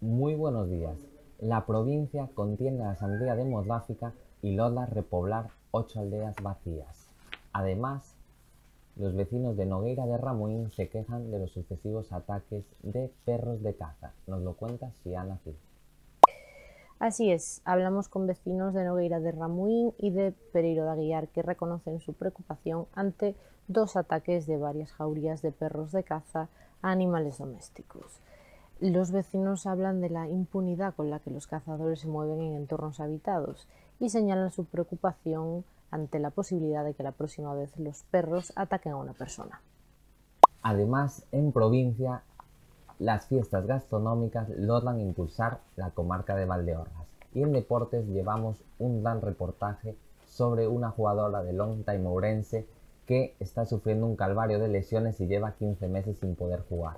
Muy buenos días. La provincia contiene la Asamblea Demográfica y logra repoblar ocho aldeas vacías. Además, los vecinos de Nogueira de Ramuín se quejan de los sucesivos ataques de perros de caza. Nos lo cuenta Siana Gil. Así es, hablamos con vecinos de Nogueira de Ramuín y de Pereiro de Aguiar que reconocen su preocupación ante dos ataques de varias jaurías de perros de caza a animales domésticos. Los vecinos hablan de la impunidad con la que los cazadores se mueven en entornos habitados y señalan su preocupación ante la posibilidad de que la próxima vez los perros ataquen a una persona. Además, en provincia, las fiestas gastronómicas logran impulsar la comarca de Valdeorras. Y en deportes llevamos un gran reportaje sobre una jugadora de long time Ourense que está sufriendo un calvario de lesiones y lleva 15 meses sin poder jugar.